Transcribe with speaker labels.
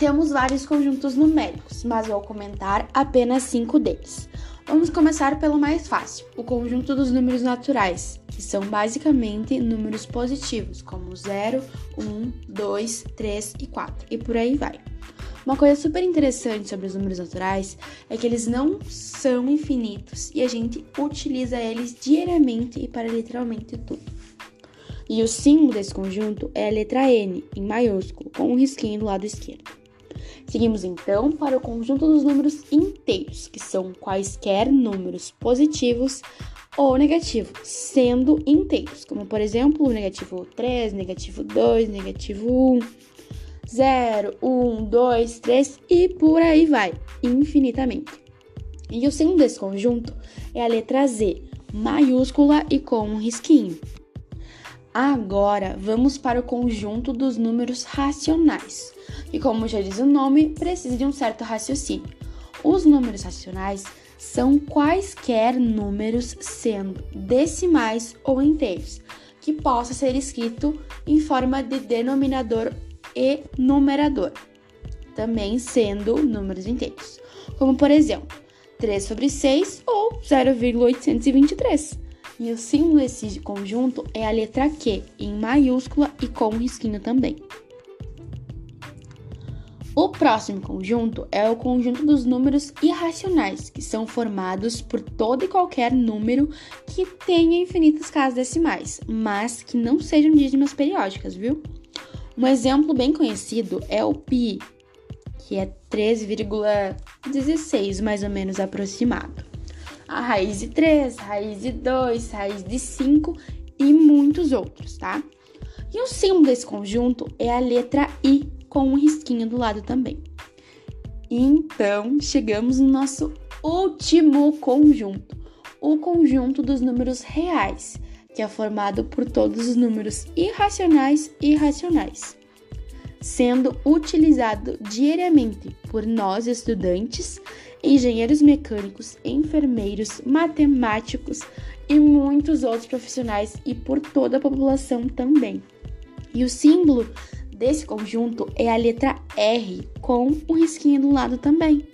Speaker 1: Temos vários conjuntos numéricos, mas vou comentar apenas cinco deles. Vamos começar pelo mais fácil, o conjunto dos números naturais, que são basicamente números positivos, como 0, 1, 2, 3 e 4, e por aí vai. Uma coisa super interessante sobre os números naturais é que eles não são infinitos e a gente utiliza eles diariamente e para literalmente tudo. E o símbolo desse conjunto é a letra N, em maiúsculo, com um risquinho do lado esquerdo. Seguimos então para o conjunto dos números inteiros, que são quaisquer números positivos ou negativos, sendo inteiros, como por exemplo negativo 3, negativo 2, negativo 1, 0, 1, 2, 3 e por aí vai, infinitamente. E o símbolo desse conjunto é a letra Z, maiúscula e com um risquinho. Agora vamos para o conjunto dos números racionais, e como já diz o nome, precisa de um certo raciocínio. Os números racionais são quaisquer números, sendo decimais ou inteiros, que possa ser escrito em forma de denominador e numerador, também sendo números inteiros, como por exemplo 3 sobre 6 ou 0,823. E o símbolo desse conjunto é a letra Q, em maiúscula e com risquinho também. O próximo conjunto é o conjunto dos números irracionais, que são formados por todo e qualquer número que tenha infinitas casas decimais, mas que não sejam dízimas periódicas, viu? Um exemplo bem conhecido é o pi, que é 13,16 mais ou menos aproximado. A raiz de 3, raiz de 2, raiz de 5 e muitos outros, tá? E o símbolo desse conjunto é a letra I, com um risquinho do lado também. Então, chegamos no nosso último conjunto, o conjunto dos números reais que é formado por todos os números irracionais e racionais, sendo utilizado diariamente por nós estudantes, engenheiros mecânicos, enfermeiros, matemáticos e muitos outros profissionais e por toda a população também. E o símbolo desse conjunto é a letra R com o risquinho do lado também.